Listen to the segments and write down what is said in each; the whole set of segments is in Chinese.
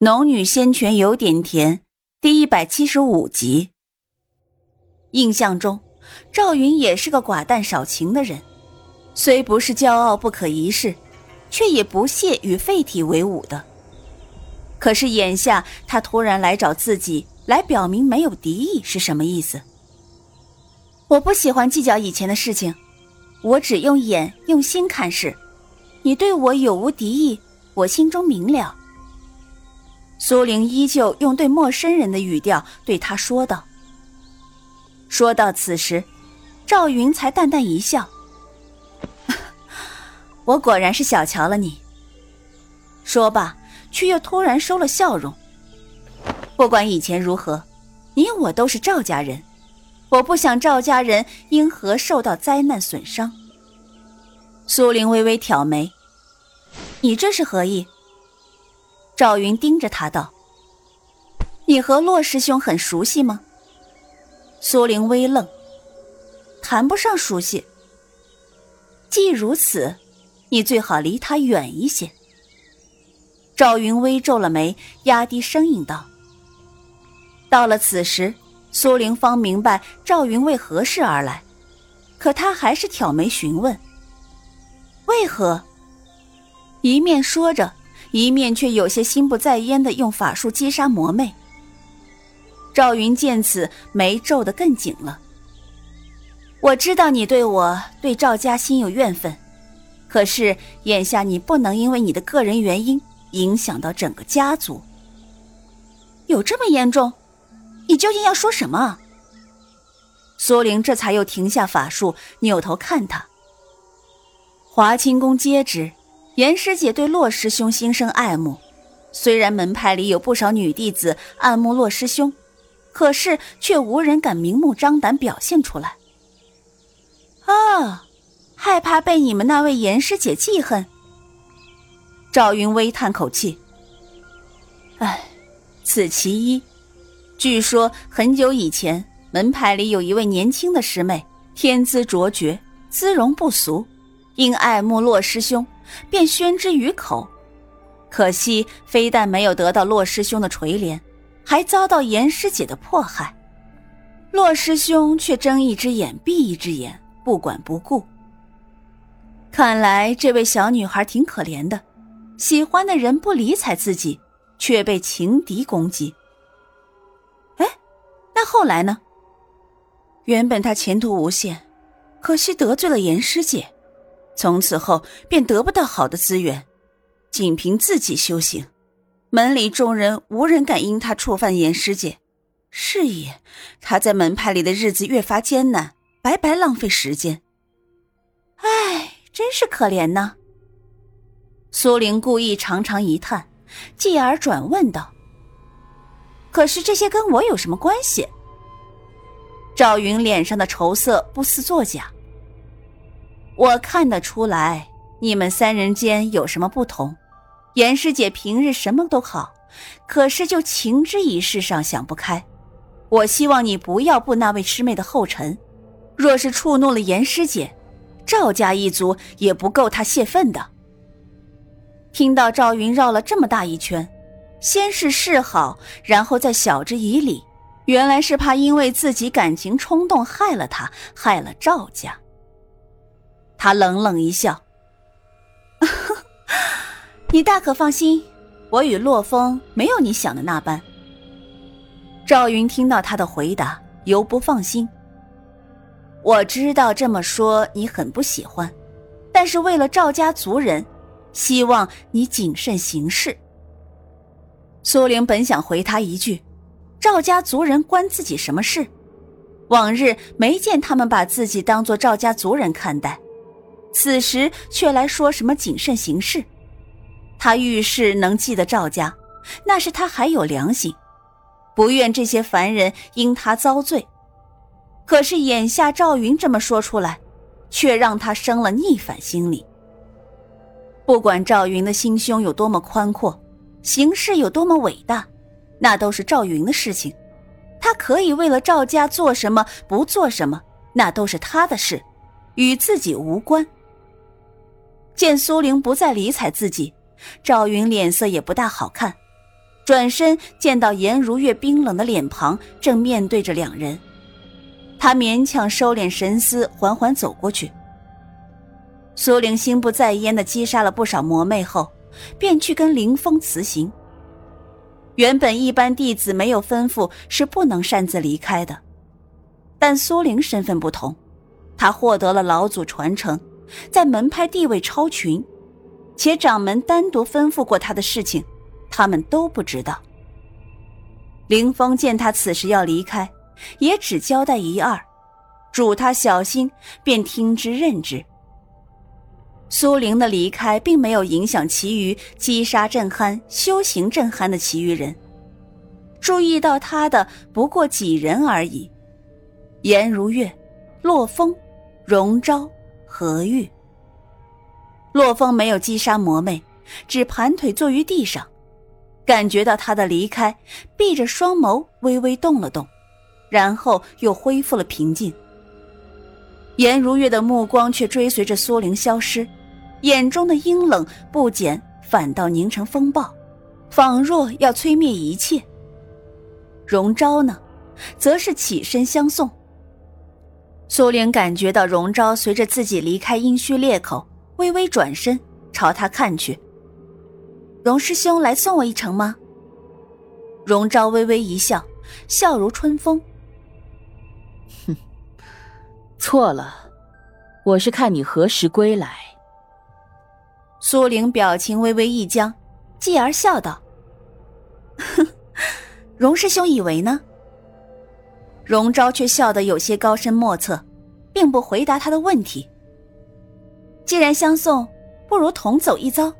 农女仙泉有点甜，第一百七十五集。印象中，赵云也是个寡淡少情的人，虽不是骄傲不可一世，却也不屑与废体为伍的。可是眼下他突然来找自己，来表明没有敌意是什么意思？我不喜欢计较以前的事情，我只用眼用心看事。你对我有无敌意，我心中明了。苏玲依旧用对陌生人的语调对他说道。说到此时，赵云才淡淡一笑：“ 我果然是小瞧了你。”说罢，却又突然收了笑容。不管以前如何，你我都是赵家人，我不想赵家人因何受到灾难损伤。苏玲微微挑眉：“你这是何意？”赵云盯着他道：“你和洛师兄很熟悉吗？”苏玲微愣，谈不上熟悉。既如此，你最好离他远一些。赵云微皱了眉，压低声音道：“到了此时，苏玲方明白赵云为何事而来，可他还是挑眉询问：为何？一面说着。”一面却有些心不在焉的用法术击杀魔魅。赵云见此，眉皱得更紧了。我知道你对我、对赵家心有怨愤，可是眼下你不能因为你的个人原因影响到整个家族。有这么严重？你究竟要说什么？苏玲这才又停下法术，扭头看他。华清宫皆知。严师姐对洛师兄心生爱慕，虽然门派里有不少女弟子暗慕洛师兄，可是却无人敢明目张胆表现出来。啊，害怕被你们那位严师姐记恨。赵云微叹口气：“唉，此其一。据说很久以前，门派里有一位年轻的师妹，天资卓绝，姿容不俗，因爱慕洛师兄。”便宣之于口，可惜非但没有得到洛师兄的垂怜，还遭到严师姐的迫害。洛师兄却睁一只眼闭一只眼，不管不顾。看来这位小女孩挺可怜的，喜欢的人不理睬自己，却被情敌攻击。哎，那后来呢？原本她前途无限，可惜得罪了严师姐。从此后便得不到好的资源，仅凭自己修行，门里众人无人敢因他触犯严师姐。是也，他在门派里的日子越发艰难，白白浪费时间。唉，真是可怜呐。苏玲故意长长一叹，继而转问道：“可是这些跟我有什么关系？”赵云脸上的愁色不似作假。我看得出来，你们三人间有什么不同？严师姐平日什么都好，可是就情之一事上想不开。我希望你不要步那位师妹的后尘。若是触怒了严师姐，赵家一族也不够她泄愤的。听到赵云绕了这么大一圈，先是示好，然后再晓之以理，原来是怕因为自己感情冲动害了他，害了赵家。他冷冷一笑：“ 你大可放心，我与洛风没有你想的那般。”赵云听到他的回答，犹不放心。我知道这么说你很不喜欢，但是为了赵家族人，希望你谨慎行事。苏玲本想回他一句：“赵家族人关自己什么事？往日没见他们把自己当做赵家族人看待。”此时却来说什么谨慎行事？他遇事能记得赵家，那是他还有良心，不愿这些凡人因他遭罪。可是眼下赵云这么说出来，却让他生了逆反心理。不管赵云的心胸有多么宽阔，行事有多么伟大，那都是赵云的事情。他可以为了赵家做什么，不做什么，那都是他的事，与自己无关。见苏玲不再理睬自己，赵云脸色也不大好看，转身见到颜如月冰冷的脸庞正面对着两人，他勉强收敛神思，缓缓走过去。苏玲心不在焉的击杀了不少魔魅后，便去跟林峰辞行。原本一般弟子没有吩咐是不能擅自离开的，但苏玲身份不同，她获得了老祖传承，在门派地位超群，且掌门单独吩咐过他的事情。他们都不知道。林峰见他此时要离开，也只交代一二，嘱他小心，便听之任之。苏玲的离开并没有影响其余击杀震撼、修行震撼的其余人，注意到他的不过几人而已：颜如月、洛风、荣昭、何玉。洛风没有击杀魔魅，只盘腿坐于地上。感觉到他的离开，闭着双眸，微微动了动，然后又恢复了平静。颜如月的目光却追随着苏玲消失，眼中的阴冷不减，反倒凝成风暴，仿若要摧灭一切。荣昭呢，则是起身相送。苏玲感觉到荣昭随着自己离开阴虚裂口，微微转身朝他看去。荣师兄来送我一程吗？荣昭微微一笑，笑如春风。哼，错了，我是看你何时归来。苏玲表情微微一僵，继而笑道：“哼，荣师兄以为呢？”荣昭却笑得有些高深莫测，并不回答他的问题。既然相送，不如同走一遭。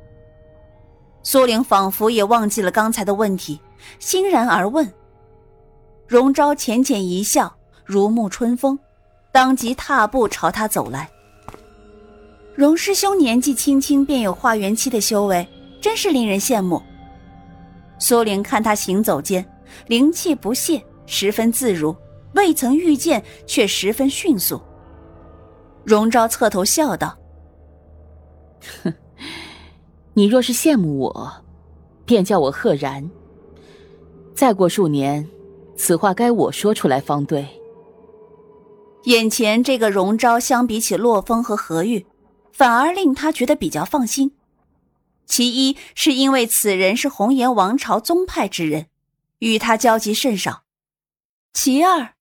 苏玲仿佛也忘记了刚才的问题，欣然而问。荣昭浅浅一笑，如沐春风，当即踏步朝他走来。荣师兄年纪轻轻便有化元期的修为，真是令人羡慕。苏玲看他行走间灵气不泄，十分自如，未曾遇见却十分迅速。荣昭侧头笑道：“哼。”你若是羡慕我，便叫我赫然。再过数年，此话该我说出来方对。眼前这个荣昭，相比起洛风和何玉，反而令他觉得比较放心。其一是因为此人是红颜王朝宗派之人，与他交集甚少；其二，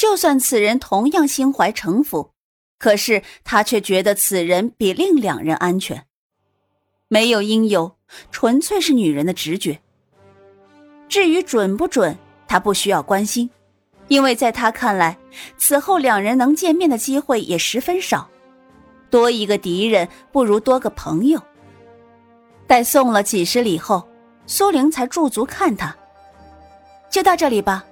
就算此人同样心怀城府，可是他却觉得此人比另两人安全。没有因由，纯粹是女人的直觉。至于准不准，他不需要关心，因为在他看来，此后两人能见面的机会也十分少，多一个敌人不如多个朋友。待送了几十里后，苏玲才驻足看他，就到这里吧。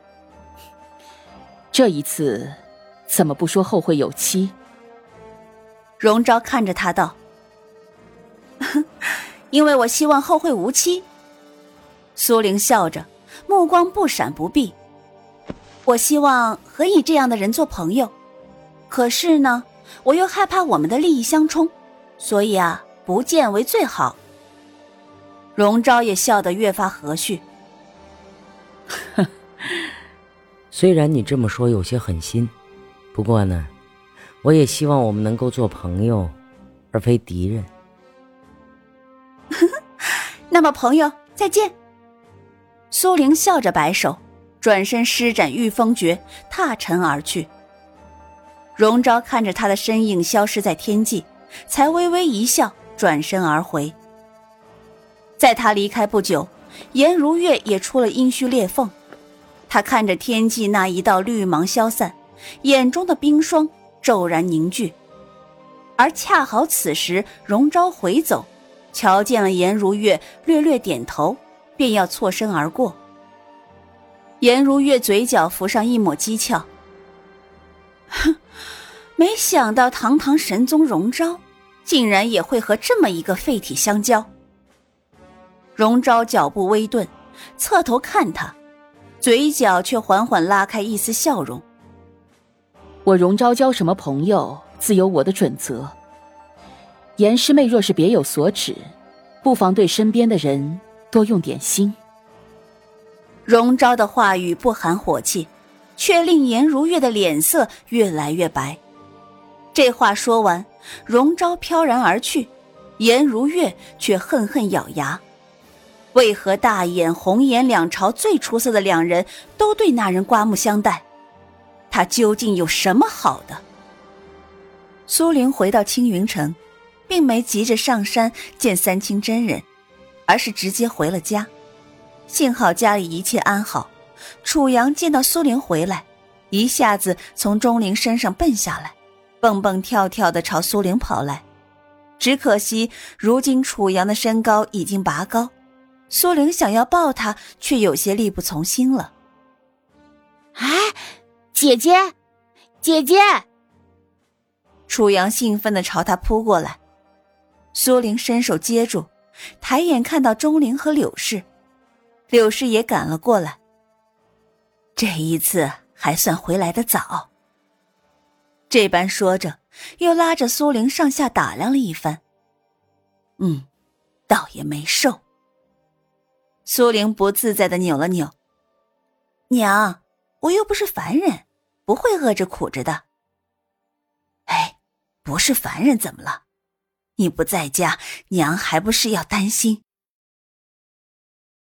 这一次，怎么不说后会有期？荣昭看着他道。因为我希望后会无期。苏玲笑着，目光不闪不避。我希望和你这样的人做朋友，可是呢，我又害怕我们的利益相冲，所以啊，不见为最好。荣昭也笑得越发和煦。虽然你这么说有些狠心，不过呢，我也希望我们能够做朋友，而非敌人。那么，朋友再见。苏玲笑着摆手，转身施展御风诀，踏尘而去。荣昭看着他的身影消失在天际，才微微一笑，转身而回。在他离开不久，颜如月也出了阴虚裂缝。他看着天际那一道绿芒消散，眼中的冰霜骤然凝聚。而恰好此时，荣昭回走。瞧见了颜如月，略略点头，便要错身而过。颜如月嘴角浮上一抹讥诮：“哼，没想到堂堂神宗荣昭，竟然也会和这么一个废体相交。”荣昭脚步微顿，侧头看他，嘴角却缓缓拉开一丝笑容：“我荣昭交什么朋友，自有我的准则。”严师妹若是别有所指，不妨对身边的人多用点心。荣昭的话语不含火气，却令颜如月的脸色越来越白。这话说完，荣昭飘然而去，颜如月却恨恨咬牙。为何大眼、红颜两朝最出色的两人都对那人刮目相待？他究竟有什么好的？苏玲回到青云城，并没急着上山见三清真人，而是直接回了家。幸好家里一切安好。楚阳见到苏玲回来，一下子从钟灵身上蹦下来，蹦蹦跳跳的朝苏玲跑来。只可惜如今楚阳的身高已经拔高，苏玲想要抱他，却有些力不从心了。哎，姐姐，姐姐！楚阳兴奋的朝他扑过来，苏玲伸手接住，抬眼看到钟灵和柳氏。柳氏也赶了过来。这一次还算回来的早。这般说着，又拉着苏玲上下打量了一番。嗯，倒也没瘦。苏玲不自在的扭了扭。娘，我又不是凡人，不会饿着苦着的。哎，不是凡人怎么了？你不在家，娘还不是要担心？